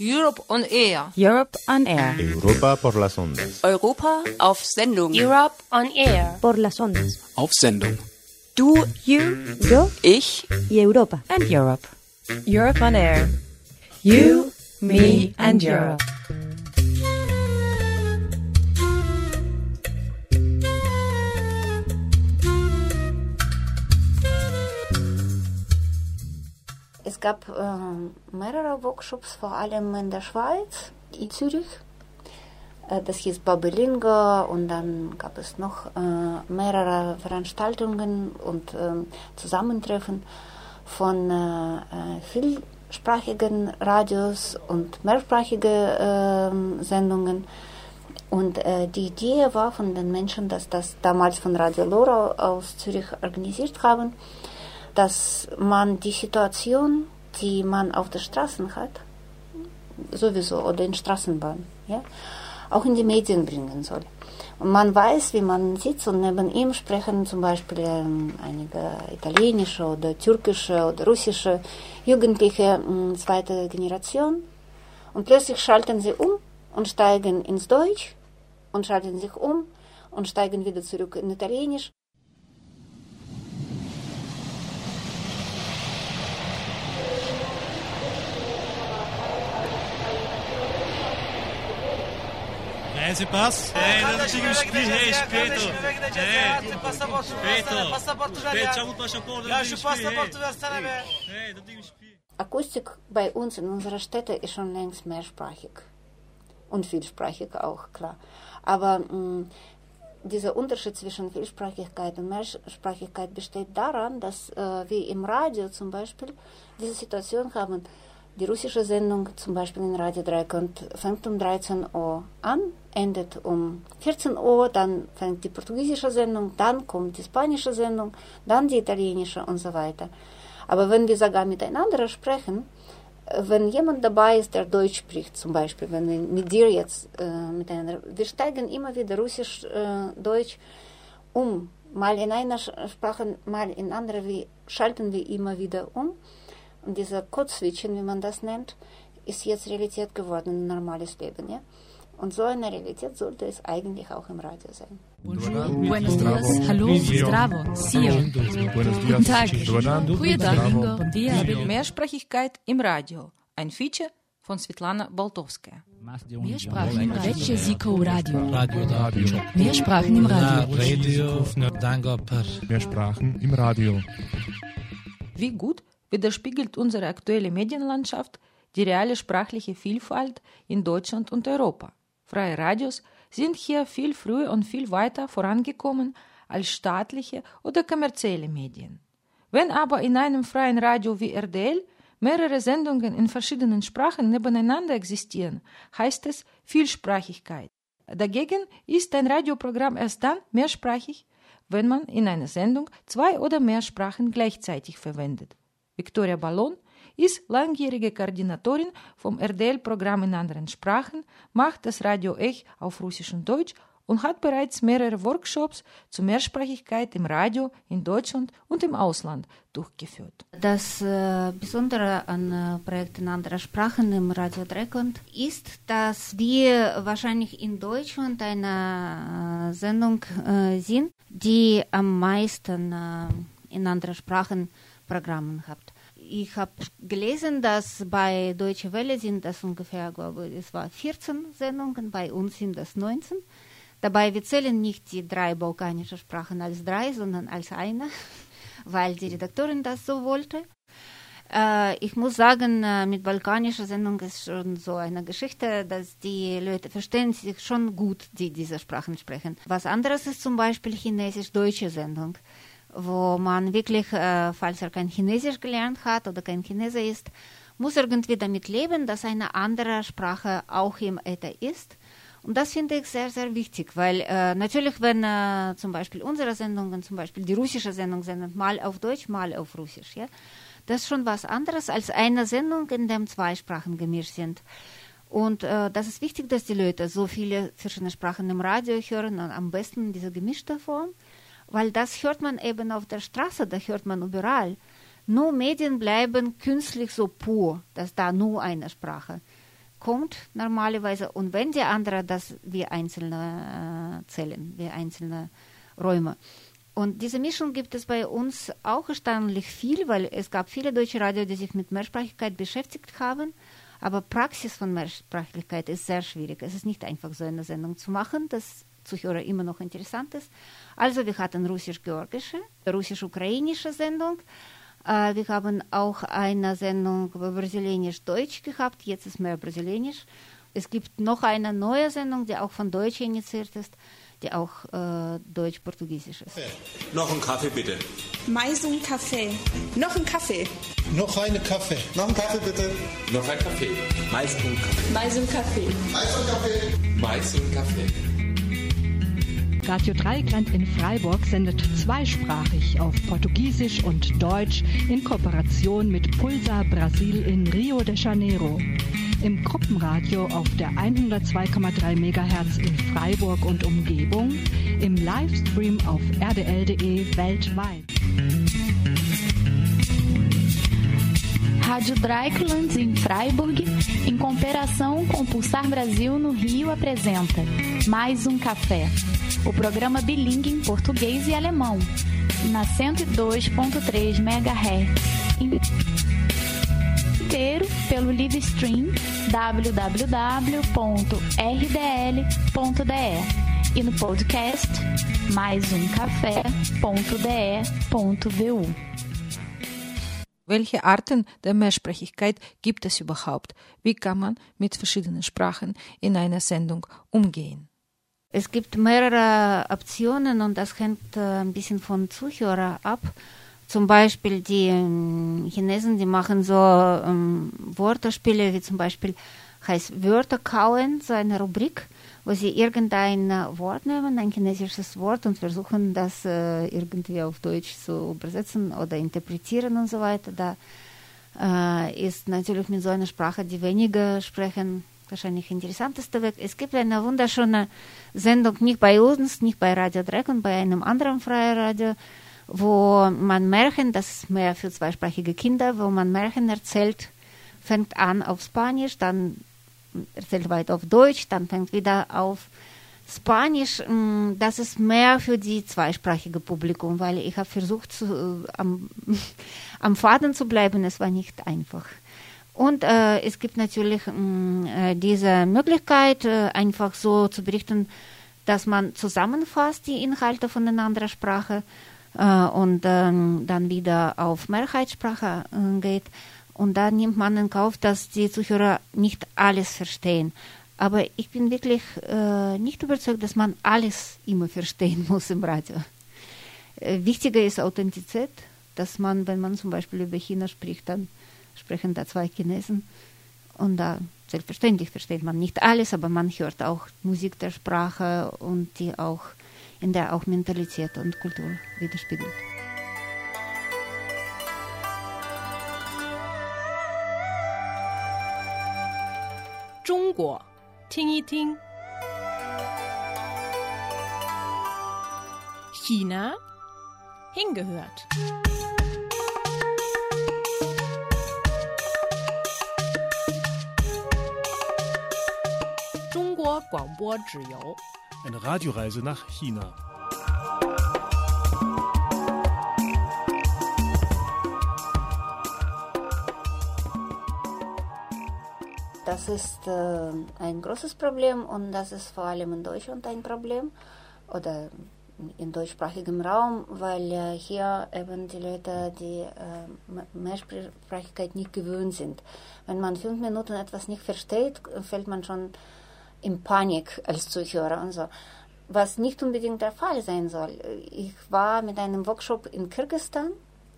Europe on Air. Europe on Air. Europa por las ondas. Europa auf Sendung. Europe on Air. Por las ondas. Auf Sendung. Du, You, yo ich, y Europa. And Europe. Europe on Air. You, me and Europe. Es gab äh, mehrere Workshops, vor allem in der Schweiz, in Zürich. Äh, das hieß Babelinga und dann gab es noch äh, mehrere Veranstaltungen und ähm, Zusammentreffen von äh, äh, vielsprachigen Radios und mehrsprachige Sendungen. Und äh, die Idee war von den Menschen, dass das damals von Radio Lora aus Zürich organisiert haben, dass man die Situation, die man auf den Straßen hat, sowieso oder in Straßenbahn, ja, auch in die Medien bringen soll. Und man weiß, wie man sitzt und neben ihm sprechen zum Beispiel ähm, einige italienische oder türkische oder russische Jugendliche äh, zweite Generation und plötzlich schalten sie um und steigen ins Deutsch und schalten sich um und steigen wieder zurück in Italienisch. Gideceğiz ya. Hey, Artık pasaportunu später. versene, pasaportu. Akustik bei uns in unserer Städte ist schon längst mehrsprachig. Und vielsprachig auch, klar. Aber mh, dieser Unterschied zwischen Vielsprachigkeit und Mehrsprachigkeit besteht daran, dass äh, wir im Radio zum Beispiel diese Situation haben. Die russische Sendung zum Beispiel in Radio Dreikant fängt um 13 Uhr an, endet um 14 Uhr, dann fängt die portugiesische Sendung, dann kommt die spanische Sendung, dann die italienische und so weiter. Aber wenn wir sogar miteinander sprechen, äh, wenn jemand dabei ist, der Deutsch spricht, zum Beispiel, wenn wir mit dir jetzt äh, miteinander, wir steigen immer wieder Russisch, äh, Deutsch um, mal in einer Sprache, mal in andere, wir schalten wir immer wieder um. Und dieser Code-Switchen, wie man das nennt, ist jetzt Realität geworden, ein normales Leben. Ja? Und so eine Realität sollte es eigentlich auch im Radio sein. Buenos dias, hallo, zdravo, sio. Guten Tag, bon dia. Mehrsprachigkeit im Radio. Ein Feature von Svetlana Boltowskaja. Mehr Sprachen im Radio. Radio. Radio, Radio. Mehr Sprachen im Radio. Radio, danke per. Mehr Sprachen im Radio. Wie gut widerspiegelt unsere aktuelle Medienlandschaft die reale sprachliche Vielfalt in Deutschland und Europa. Freie Radios sind hier viel früher und viel weiter vorangekommen als staatliche oder kommerzielle Medien. Wenn aber in einem freien Radio wie RDL mehrere Sendungen in verschiedenen Sprachen nebeneinander existieren, heißt es Vielsprachigkeit. Dagegen ist ein Radioprogramm erst dann mehrsprachig, wenn man in einer Sendung zwei oder mehr Sprachen gleichzeitig verwendet. Victoria Ballon ist langjährige Koordinatorin vom RDL-Programm in anderen Sprachen, macht das Radio Ech auf Russisch und Deutsch und hat bereits mehrere Workshops zur Mehrsprachigkeit im Radio in Deutschland und im Ausland durchgeführt. Das äh, Besondere an äh, Projekten anderer Sprachen im Radio Dreckland ist, dass wir wahrscheinlich in Deutschland eine äh, Sendung sind, die am meisten in anderen Sprachen Programmen hat. Ich habe gelesen, dass bei Deutsche Welle sind das ungefähr, glaube ich, es war 14 Sendungen, bei uns sind das 19. Dabei, wir zählen nicht die drei balkanischen Sprachen als drei, sondern als eine, weil die Redaktorin das so wollte. Äh, ich muss sagen, äh, mit balkanischer Sendung ist schon so eine Geschichte, dass die Leute verstehen sich schon gut, die diese Sprachen sprechen. Was anderes ist zum Beispiel chinesisch-deutsche Sendung, wo man wirklich, äh, falls er kein Chinesisch gelernt hat oder kein Chinese ist, muss irgendwie damit leben, dass eine andere Sprache auch im Äther ist. Und das finde ich sehr, sehr wichtig, weil äh, natürlich, wenn äh, zum Beispiel unsere Sendungen, zum Beispiel die russische Sendung sendet, mal auf Deutsch, mal auf Russisch, ja, das ist schon was anderes als eine Sendung, in der zwei Sprachen gemischt sind. Und äh, das ist wichtig, dass die Leute so viele verschiedene Sprachen im Radio hören, und am besten in dieser gemischten Form, weil das hört man eben auf der Straße, da hört man überall. Nur Medien bleiben künstlich so pur, dass da nur eine Sprache. kommt normalerweise und wenn die andere, dass wir einzelne äh, Zellen, wir einzelne Räume. Und diese Mischung gibt es bei uns auch erstaunlich viel, weil es gab viele deutsche Radio, die sich mit Mehrsprachigkeit beschäftigt haben. Aber Praxis von Mehrsprachigkeit ist sehr schwierig. Es ist nicht einfach, so eine Sendung zu machen, das Zuhörer immer noch interessant ist. Also wir hatten russisch-georgische, russisch-ukrainische Sendung. Äh, wir haben auch eine Sendung brasilianisch-deutsch gehabt. Jetzt ist mehr brasilianisch. Es gibt noch eine neue Sendung, die auch von Deutsch initiiert ist die auch äh, deutsch-portugiesisch ist. Noch einen Kaffee bitte. Mais um Kaffee. Noch ein Kaffee. Noch eine Kaffee. Noch einen Kaffee bitte. Noch ein Kaffee. Mais um Kaffee. Mais um Kaffee. Mais um Kaffee. Mais um Kaffee. Radio Dreieckland in Freiburg sendet zweisprachig auf Portugiesisch und Deutsch in Kooperation mit Pulsar Brasil in Rio de Janeiro. Im Gruppenradio auf der 102,3 MHz in Freiburg und Umgebung, im Livestream auf rdl.de weltweit. Rádio Dryclands em Freiburg, em cooperação com Pulsar Brasil no Rio, apresenta Mais um Café, o programa bilingue em português e alemão, na 102.3 MHz inteiro pelo live stream www.rdl.de e no podcast maisumcafé.de.vu. Welche Arten der Mehrsprachigkeit gibt es überhaupt? Wie kann man mit verschiedenen Sprachen in einer Sendung umgehen? Es gibt mehrere Optionen und das hängt äh, ein bisschen von Zuhörer ab. Zum Beispiel die ähm, Chinesen, die machen so ähm, Wortspiele, wie zum Beispiel heißt Wörter kauen, so eine Rubrik, wo sie irgendein Wort nehmen, ein chinesisches Wort und versuchen das äh, irgendwie auf Deutsch zu übersetzen oder interpretieren und so weiter. Da äh, ist natürlich mit so einer Sprache, die weniger sprechen, wahrscheinlich interessanteste Weg. Es gibt eine wunderschöne Sendung, nicht bei uns, nicht bei Radio Dreck und bei einem anderen freien Radio, wo man Märchen, das ist mehr für zweisprachige Kinder, wo man Märchen erzählt, fängt an auf Spanisch, dann erzählt weiter auf Deutsch, dann fängt wieder auf Spanisch. Mm, das ist mehr für die zweisprachige Publikum, weil ich habe versucht, zu, am, am Faden zu bleiben. Es war nicht einfach. Und äh, es gibt natürlich mh, mm, äh, diese Möglichkeit, äh, einfach so zu berichten, dass man zusammenfasst die Inhalte von einer anderen Sprache äh, und ähm, dann wieder auf Mehrheitssprache geht. Und da nimmt man in Kauf, dass die Zuhörer nicht alles verstehen. Aber ich bin wirklich äh, nicht überzeugt, dass man alles immer verstehen muss im Radio. Äh, wichtiger ist Authentizität, dass man, wenn man zum Beispiel über China spricht, dann sprechen da zwei Chinesen. Und da selbstverständlich versteht man nicht alles, aber man hört auch Musik der Sprache und die auch, in der auch Mentalität und Kultur widerspiegelt. China, hingehört. 广播只游 eine Radioreise nach China. Das ist äh, ein großes Problem und das ist vor allem in Deutschland ein Problem oder im deutschsprachigen Raum, weil äh, hier eben die Leute die äh, Mehrsprachigkeit nicht gewöhnt sind. Wenn man fünf Minuten etwas nicht versteht, fällt man schon in Panik als Zuhörer und so. Was nicht unbedingt der Fall sein soll. Ich war mit einem Workshop in Kirgistan,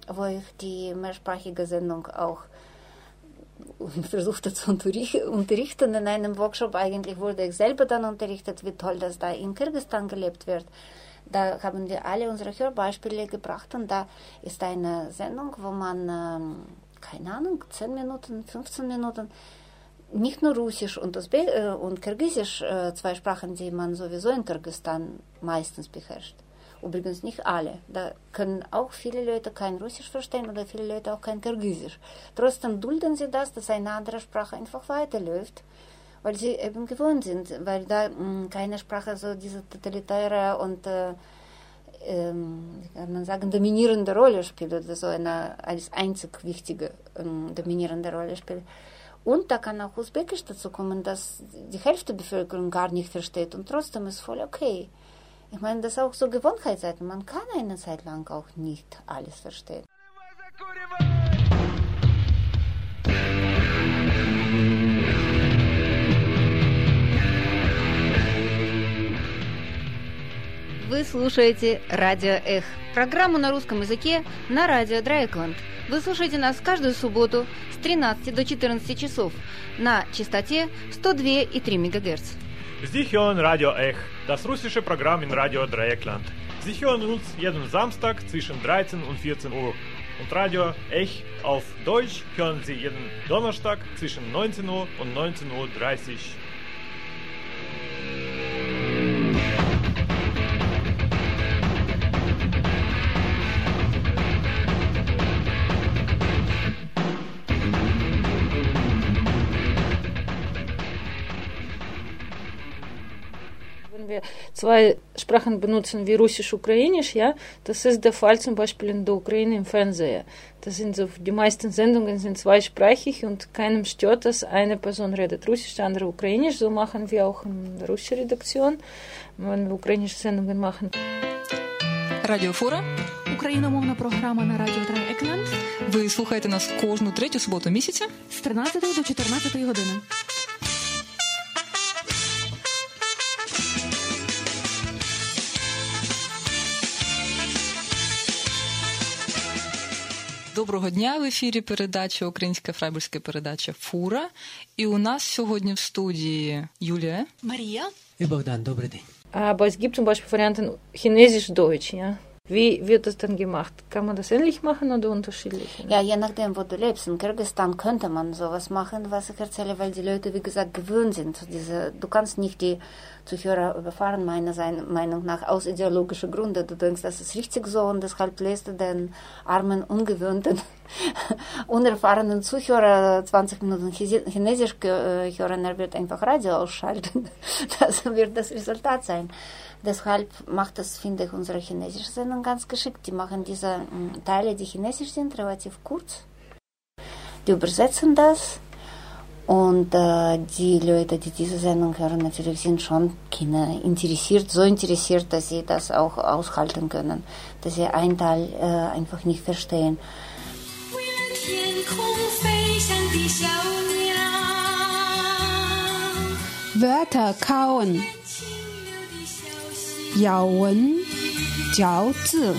wo ich die mehrsprachige Sendung auch versuchte zu unterrichten. In einem Workshop eigentlich wurde ich selber dann unterrichtet, wie toll das da in Kirgistan gelebt wird. Da haben wir alle unsere Hörbeispiele gebracht und da ist eine Sendung, wo man, ähm, keine Ahnung, 10 Minuten, 15 Minuten nicht nur Russisch und, Usbe äh, und Kirgisisch, äh, zwei Sprachen, die man sowieso in Kirgistan meistens beherrscht. Übrigens nicht alle. Da können auch viele Leute kein Russisch verstehen oder viele Leute auch kein Kirgisisch. Trotzdem dulden sie das, dass eine andere Sprache einfach weiterläuft. weil sie eben gewohnt sind, weil da mh, keine Sprache so diese totalitäre und äh, ähm, kann man sagen, dominierende Rolle spielt oder so eine als einzig wichtige ähm, dominierende Rolle spielt. Und da kann auch Usbekisch dazu kommen, dass die Hälfte der Bevölkerung gar nicht versteht und trotzdem ist voll okay. Ich meine, das ist auch so Gewohnheitsseiten. Man kann eine Zeit lang auch nicht alles verstehen. Вы слушаете «Радио Эх» – программу на русском языке на радио Драйкланд. Вы слушаете нас каждую субботу с 13 до 14 часов на частоте 102,3 МГц. Hören Radio Ech, das russische Programm in Radio Dreieckland. Sie hören uns jeden Samstag zwischen 13 und 14 Uhr. Und Radio Ech auf Deutsch hören Sie jeden Donnerstag zwischen 19 Uhr und 19.30 Uhr. wir zwei Sprachen benutzen wie Russisch, Ukrainisch, ja, das ist der Fall zum Beispiel in der Ukraine im Fernsehen. Das sind so, die meisten Sendungen sind zweisprachig und keinem stört das. Eine Person redet Russisch, die andere Ukrainisch. So machen wir auch in der russischen Redaktion, wenn wir ukrainische Sendungen machen. Радіо Фора, україномовна програма на радіо Трай Екланд. Ви слухаєте нас кожну третю суботу місяця з 13 до 14 години. Доброго дня в ефірі передача Українська фрайбурська передача Фура. І у нас сьогодні в студії Юлія, Марія і Богдан. Добрий день. Aber es gibt zum Beispiel Varianten Chinesisch-Deutsch, ja. Wie wird das dann gemacht? Kann man das ähnlich machen oder unterschiedlich? Ja, je nachdem, wo du lebst. In Kirgisistan könnte man sowas machen, was ich erzähle, weil die Leute, wie gesagt, gewöhnt sind. Diese, du kannst nicht die Zuhörer überfahren, meiner Meinung nach, aus ideologischen Gründen. Du denkst, das ist richtig so und deshalb lässt du den armen, ungewöhnten, unerfahrenen Zuhörer 20 Minuten Chinesisch hören, er wird einfach Radio ausschalten. Das wird das Resultat sein. Deshalb macht das, finde ich, unsere chinesische Sendung ganz geschickt. Die machen diese mh, Teile, die chinesisch sind, relativ kurz. Die übersetzen das. Und äh, die Leute, die diese Sendung hören, natürlich sind schon Kinder interessiert, so interessiert, dass sie das auch aushalten können, dass sie einen Teil äh, einfach nicht verstehen. Wörter kauen. 咬文嚼字。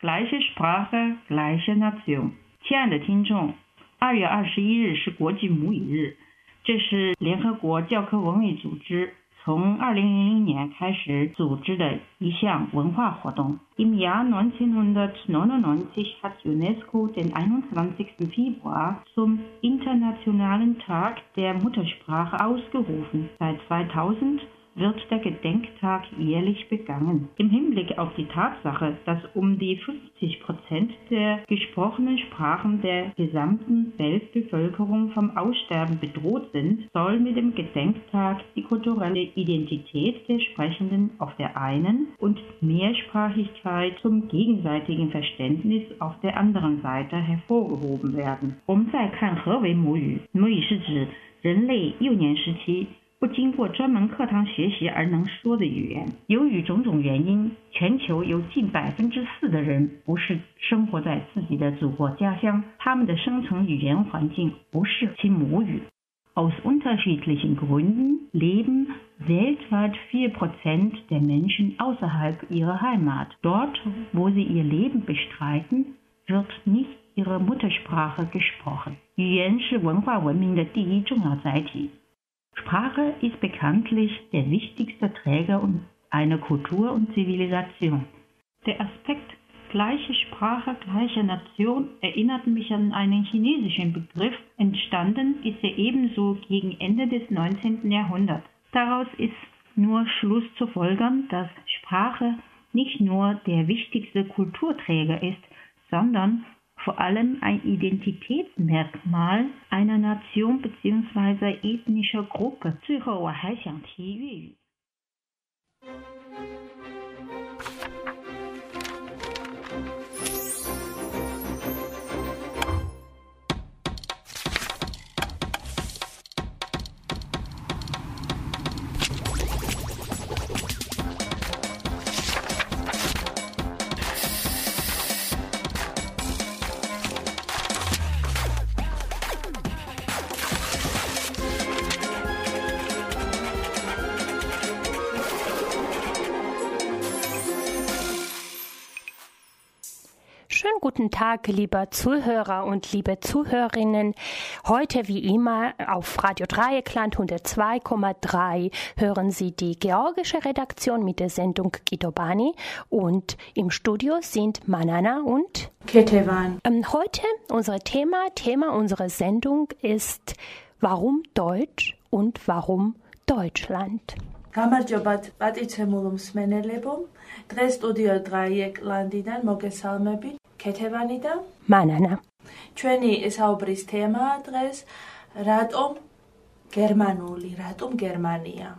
Gleiche Sprache, gleiche Nation。亲爱的听众，二月二十一日是国际母语日，这是联合国教科文卫组织从二零零零年开始组织的一项文化活动。Im Jahr 1999 hat UNESCO den 21. Februar zum Internationalen Tag der Muttersprache ausgerufen. Seit 2000 wird der Gedenktag jährlich begangen. Im Hinblick auf die Tatsache, dass um die 50 Prozent der gesprochenen Sprachen der gesamten Weltbevölkerung vom Aussterben bedroht sind, soll mit dem Gedenktag die kulturelle Identität der Sprechenden auf der einen und Mehrsprachigkeit zum gegenseitigen Verständnis auf der anderen Seite hervorgehoben werden. 我们再看何为母语？母语是指人类幼年时期 不经过专门课堂学习而能说的语言。由于种种原因，全球有近百分之四的人不是生活在自己的祖国家乡，他们的生存语言环境不是其母语。Aus unterschiedlichen Gründen leben weltweit 4% der Menschen außerhalb ihrer Heimat. Dort, wo sie ihr Leben bestreiten, wird nicht ihre Muttersprache gesprochen. 语言是文化文明的第一重要载体。Sprache ist bekanntlich der wichtigste Träger einer Kultur und Zivilisation. Der Aspekt gleiche Sprache, gleiche Nation erinnert mich an einen chinesischen Begriff. Entstanden ist er ebenso gegen Ende des 19. Jahrhunderts. Daraus ist nur Schluss zu folgern, dass Sprache nicht nur der wichtigste Kulturträger ist, sondern vor allem ein Identitätsmerkmal einer Nation bzw. ethnischer Gruppe. 最后我还想提粤语。 Tag, lieber Zuhörer und liebe Zuhörerinnen. Heute wie immer auf Radio Dreieckland 102,3 hören Sie die georgische Redaktion mit der Sendung Gidobani und im Studio sind Manana und Ketevan. Ähm, heute unser Thema, Thema unserer Sendung ist Warum Deutsch und warum Deutschland? გამარჯობათ პატიცემულ მსმენელებო დღეს სტუდიო დრაიეკლანდიდან მოგესალმებით ქეთევანი და მანანა. ჩვენი საუბრის თემაა დღეს რატომ გერმანული რატომ გერმანია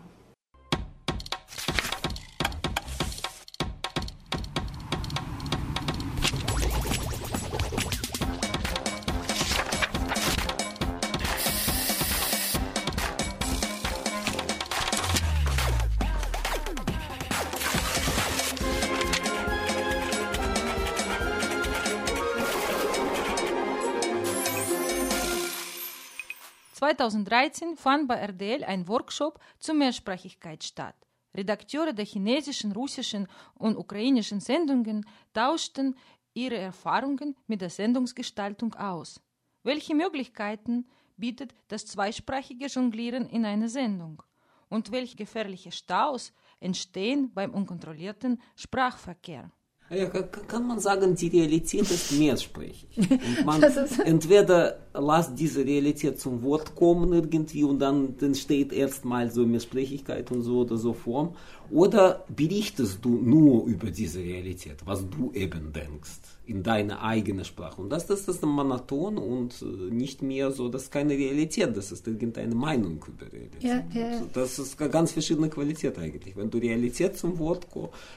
2013 fand bei RDL ein Workshop zur Mehrsprachigkeit statt. Redakteure der chinesischen, russischen und ukrainischen Sendungen tauschten ihre Erfahrungen mit der Sendungsgestaltung aus. Welche Möglichkeiten bietet das zweisprachige Jonglieren in einer Sendung? Und welche gefährliche Staus entstehen beim unkontrollierten Sprachverkehr? Ja, kann man sagen, die Realität ist mehrsprachig. Und man entweder lässt diese Realität zum Wort kommen irgendwie und dann entsteht erstmal so Mehrsprachigkeit und so oder so Form. Oder berichtest du nur über diese Realität, was du eben denkst, in deiner eigenen Sprache. Und das, das ist monoton und nicht mehr so, das ist keine Realität, das ist irgendeine Meinung über Realität. Ja, ja. Das ist eine ganz verschiedene Qualität eigentlich. Wenn du Realität zum Wort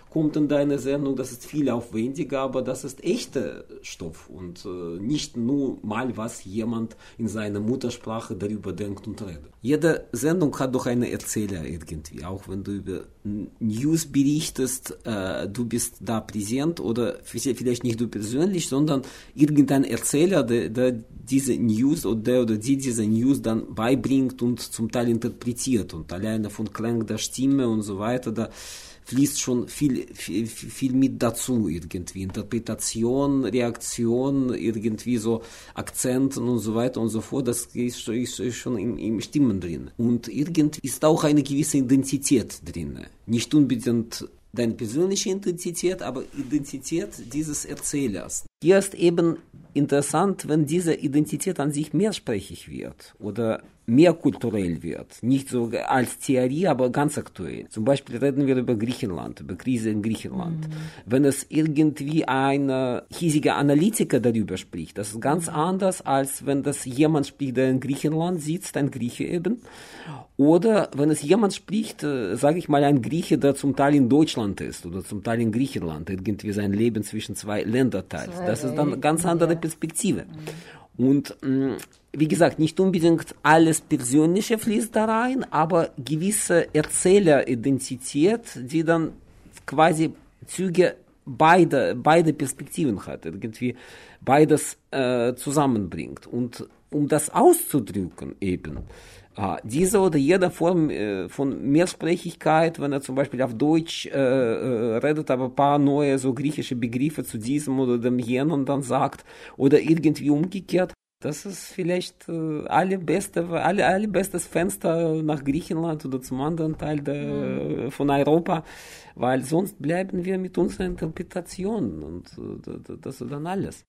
kommt in deiner Sendung, das ist viel aufwendiger, aber das ist echter Stoff und nicht nur mal was jemand in seiner Muttersprache darüber denkt und redet. Jede Sendung hat doch einen Erzähler irgendwie, auch wenn du über News berichtest, äh, du bist da präsent oder vielleicht nicht du persönlich, sondern irgendein Erzähler, der, der diese News oder der oder die diese News dann beibringt und zum Teil interpretiert und alleine von Klang der Stimme und so weiter, da fließt schon viel, viel, viel mit dazu irgendwie. Interpretation, Reaktion, irgendwie so Akzenten und so weiter und so fort, das ist, ist, schon im, im Stimmen drin. Und irgendwie ist auch eine gewisse Identität drin. Nicht unbedingt deine persönliche Identität, aber Identität dieses Erzählers. Hier ist eben interessant, wenn diese Identität an sich mehrsprachig wird oder mehr kulturell wird. Nicht so als Theorie, aber ganz aktuell. Zum Beispiel reden wir über Griechenland, über Krise in Griechenland. Mhm. Wenn es irgendwie ein hiesiger Analytiker darüber spricht, das ist ganz anders, als wenn das jemand spricht, der in Griechenland sitzt, ein Grieche eben. Oder wenn es jemand spricht, äh, sage ich mal, ein Grieche, der zum Teil in Deutschland ist oder zum Teil in Griechenland, irgendwie sein Leben zwischen zwei Ländern teilt. Das ist dann eine ganz andere Perspektive. Und mh, wie gesagt, nicht unbedingt alles Persönliche fließt da rein, aber gewisse Erzähleridentität, die dann quasi Züge beide, beide Perspektiven hat, irgendwie beides äh, zusammenbringt. Und um das auszudrücken eben, diese oder jede Form äh, von Mehrsprachigkeit, wenn er zum Beispiel auf Deutsch äh, redet, aber ein paar neue so griechische Begriffe zu diesem oder dem jenen dann sagt, oder irgendwie umgekehrt, das ist vielleicht äh, alle beste, alle, alle bestes Fenster nach Griechenland oder zum anderen Teil der, mhm. von Europa, weil sonst bleiben wir mit unserer Interpretation und äh, das ist dann alles.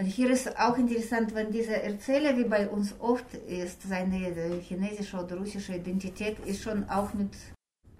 Und hier ist auch interessant, wenn dieser Erzähler, wie bei uns oft ist, seine chinesische oder russische Identität ist schon auch mit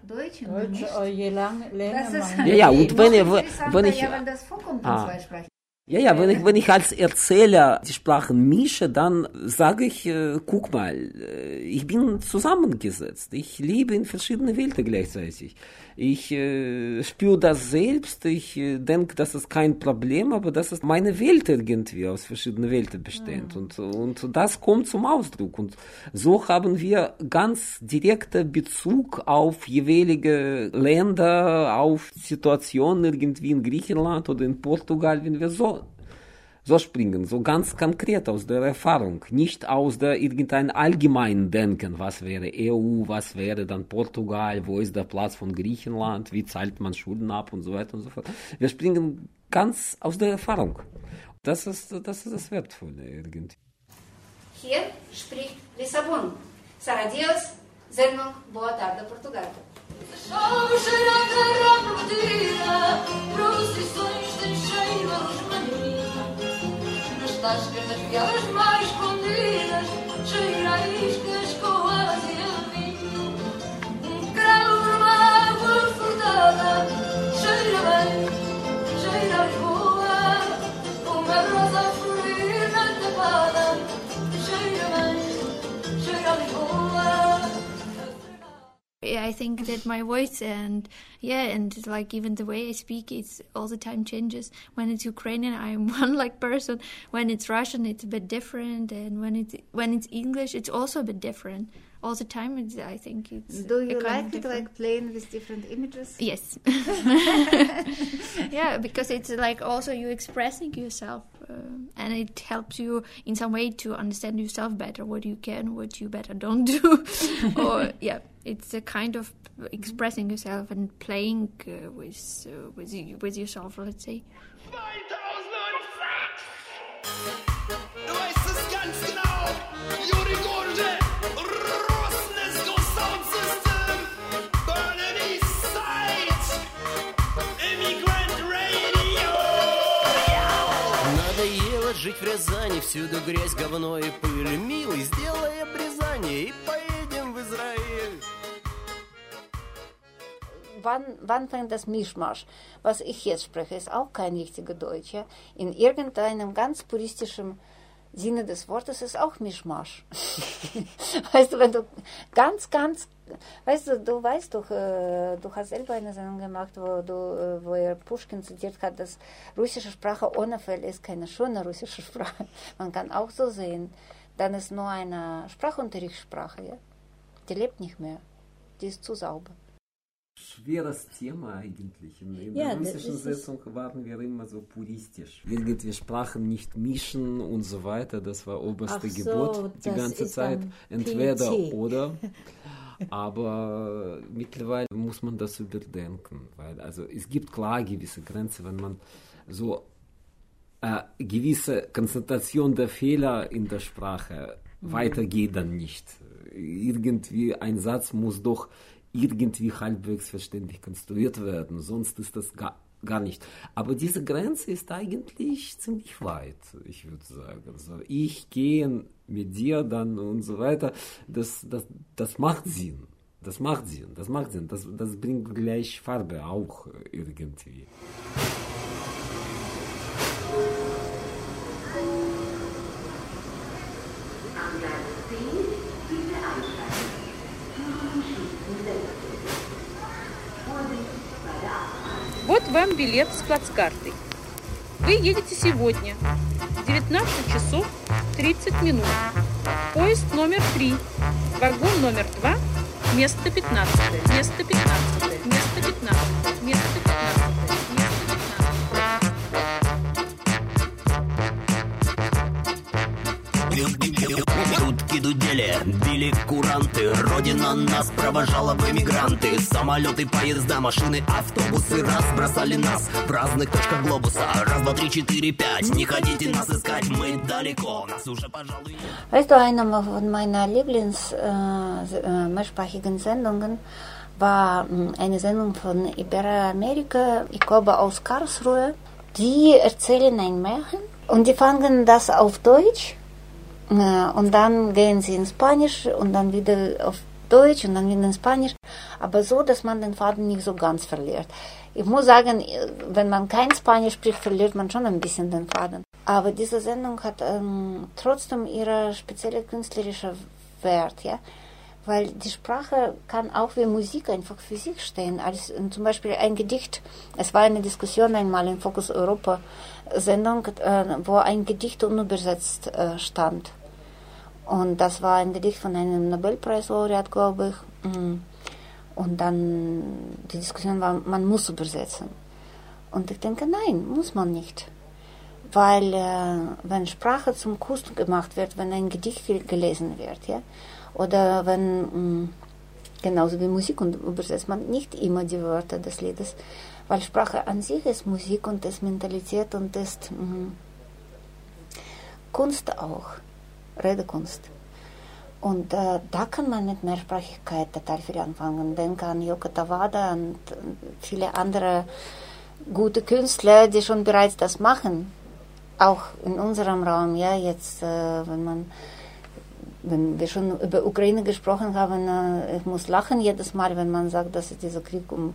Deutschen. Deutsch, oh, je lang, länger ist ja, ja, und wenn, ihr, wenn ich. Ja, wenn das vorkommt ah. in Zweisprache. Ja, ja, wenn ich, wenn ich als Erzähler die Sprachen mische, dann sage ich, äh, guck mal, äh, ich bin zusammengesetzt. Ich lebe in verschiedenen Welten gleichzeitig. Ich äh, spüre das selbst. Ich äh, denke, das ist kein Problem, aber das ist meine Welt irgendwie aus verschiedenen Welten bestehend. Und, und das kommt zum Ausdruck. Und so haben wir ganz direkten Bezug auf jeweilige Länder, auf Situationen irgendwie in Griechenland oder in Portugal, wenn wir so so springen, so ganz konkret aus der Erfahrung, nicht aus der irgendein allgemeinen Denken, was wäre EU, was wäre dann Portugal, wo ist der Platz von Griechenland, wie zahlt man Schulden ab und so weiter und so fort. Wir springen ganz aus der Erfahrung. Das ist das, ist das Wertvolle irgendwie. Hier spricht Lissabon. Sara Dias, Sendung Boa Tarde Portugal. Chove cheira a terra prometida, procissões têm cheiro maninhos. Das piadas mais escondidas, cheira a iscas, coas e a vinho. Um cravo numa água furtada, I think that my voice and yeah, and like even the way I speak, it's all the time changes. When it's Ukrainian, I'm one like person. When it's Russian, it's a bit different, and when it's when it's English, it's also a bit different. All the time, it's, I think it's. Do you like it, different. like playing with different images? Yes. yeah, because it's like also you expressing yourself, uh, and it helps you in some way to understand yourself better. What you can, what you better don't do, or yeah, it's a kind of expressing yourself and playing uh, with uh, with with yourself. Let's say. Жить в Рязани, всюду грязь, говно и пыль. Милый, сделай обрезание и поедем в Израиль. Wann, wann fängt das Mischmasch? Was ich jetzt spreche, ist auch kein richtiger Deutsch. Ja? In irgendeinem ganz puristischen Sinne des Wortes ist auch Mischmasch. weißt du, wenn du ganz, ganz, weißt du, du weißt doch, äh, du hast selber eine Sendung gemacht, wo, du, äh, wo er Pushkin zitiert hat, dass russische Sprache ohne Fell ist keine schöne russische Sprache. Man kann auch so sehen, dann ist nur eine Sprachunterrichtssprache, ja? die lebt nicht mehr, die ist zu sauber. Schweres Thema eigentlich. In, in Ja, der russischen. Sitzung waren wir immer so puristisch. Irgendwie Sprachen nicht mischen und so weiter. Das war oberste so, Gebot die ganze Zeit. Entweder PET. oder. Aber mittlerweile muss man das überdenken, weil also es gibt klar gewisse Grenzen, wenn man so äh, gewisse Konzentration der Fehler in der Sprache Mhm. weitergeht dann nicht. Irgendwie ein Satz muss doch irgendwie halbwegs verständlich konstruiert werden, sonst ist das gar, gar nicht. Aber diese Grenze ist eigentlich ziemlich weit, ich würde sagen. So, ich gehe mit dir dann und so weiter, das, das, das macht Sinn. Das macht Sinn, das macht Sinn. Das, das bringt gleich Farbe auch irgendwie. Вам билет с плацкартой. Вы едете сегодня в 19 часов 30 минут. Поезд номер 3, вагон номер 2, место 15, место 15, место 15, место 15. Утки дудели, били куранты Родина нас провожала в эмигранты. Самолеты, поезда, машины, автобусы Раз бросали нас. В разных точках глобуса. Раз, два, три, четыре, пять. Не хотите нас искать, мы далеко. Нас уже, пожалуй, Weißt du, eine von meiner Lieblings äh, Sendungen war eine Sendung von Iberoamerika, ich glaube aus Karlsruhe. Die erzählen ein Märchen und die fangen das auf Deutsch und dann gehen sie in Spanisch und dann wieder auf Deutsch und dann wieder in Spanisch, aber so, dass man den Faden nicht so ganz verliert. Ich muss sagen, wenn man kein Spanisch spricht, verliert man schon ein bisschen den Faden. Aber diese Sendung hat ähm, trotzdem ihre spezielle künstlerische Wert, ja weil die Sprache kann auch wie Musik einfach für sich stehen. Als zum Beispiel ein Gedicht, es war eine Diskussion einmal in Focus Europa Sendung, äh, wo ein Gedicht unübersetzt äh, stand. Und das war ein Gedicht von einem Nobelpreislaureat, glaube ich. Mm. Und dann die Diskussion war, man muss übersetzen. Und ich denke, nein, muss man nicht. Weil äh, wenn Sprache zum Kunst gemacht wird, wenn ein Gedicht gelesen wird, ja, oder wenn, mm, genauso wie Musik, und übersetzt man nicht immer die Wörter des Liedes, weil Sprache an sich ist Musik und ist Mentalität und ist mh, mm, Kunst auch, Redekunst. Und äh, da kann man mit Mehrsprachigkeit total viel anfangen. Denke an Yoko Tawada und viele andere gute Künstler, die schon bereits das machen. Auch in unserem Raum, ja, jetzt, äh, wenn man wenn wir schon über Ukraine gesprochen haben, äh, ich muss lachen jedes Mal, wenn man sagt, dass es dieser Krieg um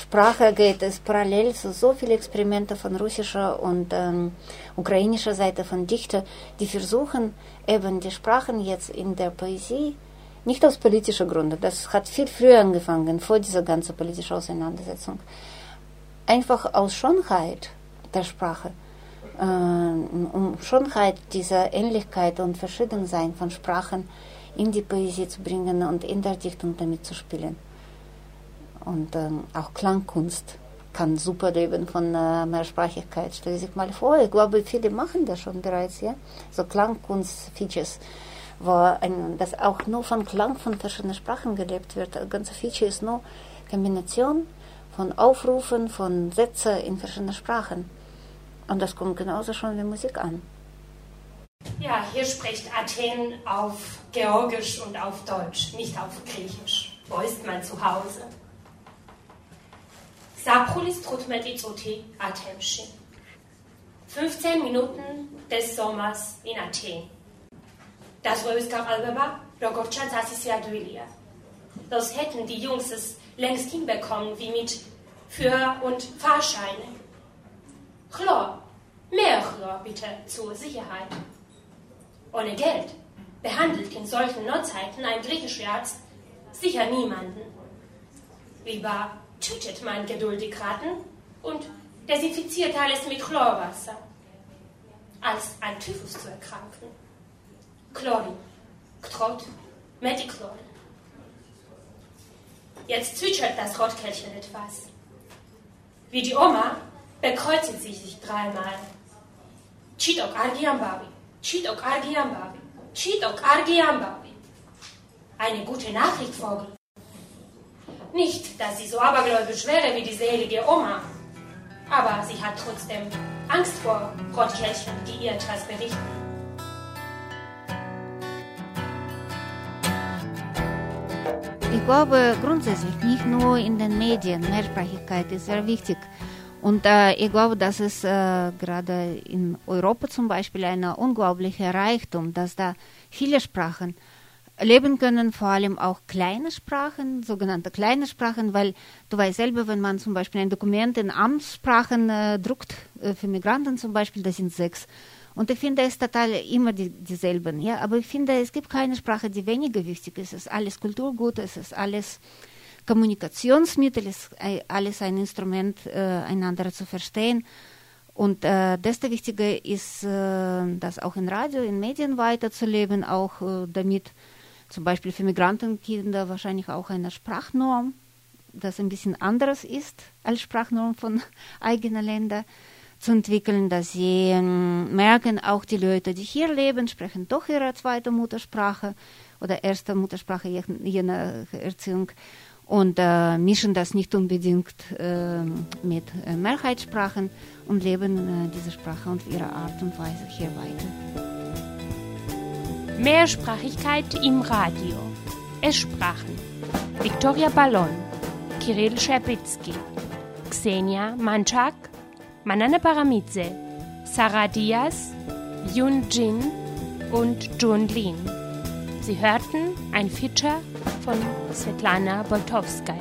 Sprache geht. Es parallel zu so viele Experimente von russischer und ähm, ukrainischer Seite von Dichter, die versuchen, eben die Sprachen jetzt in der Poesie, nicht aus politischen Gründen, das hat viel früher angefangen, vor dieser ganzen politischen Auseinandersetzung, einfach aus Schönheit der Sprache äh, um Schönheit dieser Ähnlichkeit und Verschiedensein von Sprachen in die Poesie zu bringen und in der Dichtung damit zu spielen. Und ähm, auch Klangkunst kann super leben von äh, Mehrsprachigkeit. Stell sich mal vor, ich glaube, viele machen das schon bereits, ja. So Klangkunst-Features, wo ein, das auch nur von Klang von verschiedenen Sprachen gelebt wird. Das ganze Feature ist nur Kombination von Aufrufen von Sätzen in verschiedenen Sprachen. Und das kommt genauso schon wie Musik an. Ja, hier spricht Athen auf Georgisch und auf Deutsch, nicht auf Griechisch. Wo ist mein Zuhause? Saprolis Trutmetizoti Athenschi. 15 Minuten des Sommers in Athen. Das Rösker-Albaba, Rogorcha Zasisiaduilia. Das hätten die Jungs es längst hinbekommen, wie mit Führ- und Fahrscheine. Chlor, mehr Chlor bitte zur Sicherheit. Ohne Geld behandelt in solchen Notzeiten ein griechischer Arzt sicher niemanden. Lieber tötet man geduldig Ratten und desinfiziert alles mit Chlorwasser, als an Typhus zu erkranken. Chlorin, Ktrot, Methichlor. Jetzt zwitschert das Rotkehlchen etwas. Wie die Oma bekreuzigt sie sich dreimal. Chitok Argiambabi, Chitok Argiambabi, Chitok Argiambabi. Eine gute Nachricht, Vogel. Nicht, dass sie so abergläubisch wäre wie die selige Oma, aber sie hat trotzdem Angst vor Rotkehlchen, die ihr etwas berichten. Ich glaube grundsätzlich nicht nur in den Medien, Mehrsprachigkeit ist sehr wichtig. Und äh, ich glaube, das ist äh, gerade in Europa zum Beispiel ein unglaublicher Reichtum, dass da viele Sprachen leben können, vor allem auch kleine Sprachen, sogenannte kleine Sprachen, weil du weißt selber, wenn man zum Beispiel ein Dokument in Amtssprachen äh, druckt, äh, für Migranten zum Beispiel, das sind sechs. Und ich finde es total immer die, dieselben. Ja? Aber ich finde, es gibt keine Sprache, die weniger wichtig ist. Es ist alles Kulturgut, es ist alles Kommunikationsmittel, ist alles ein Instrument, äh, einander zu verstehen. Und äh, desto wichtiger ist, äh, das auch in Radio, in Medien weiterzuleben, auch äh, damit zum Beispiel für Migrantenkinder wahrscheinlich auch eine Sprachnorm, das ein bisschen anderes ist als Sprachnorm von eigenen Ländern, zu entwickeln, dass sie äh, merken, auch die Leute, die hier leben, sprechen doch ihre zweite Muttersprache oder erste Muttersprache je, je nach Erziehung und äh, mischen das nicht unbedingt äh, mit Mehrheitssprachen und leben äh, diese Sprache und ihre Art und Weise hier weiter. Mehrsprachigkeit im Radio. Es sprachen Viktoria Ballon, Kirill Scherbitzky, Xenia Manchak, Manane Paramidze, Sarah Diaz, Yun Jin und Jun Lin. Sie hörten ein Feature von Svetlana Boltowskaja.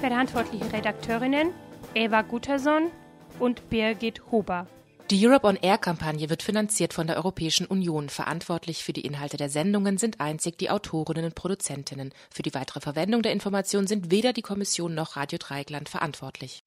Verantwortliche Redakteurinnen Eva Gutterson und Birgit Huber. Die Europe on Air Kampagne wird finanziert von der Europäischen Union. Verantwortlich für die Inhalte der Sendungen sind einzig die Autorinnen und Produzentinnen. Für die weitere Verwendung der Informationen sind weder die Kommission noch Radio Dreieckland verantwortlich.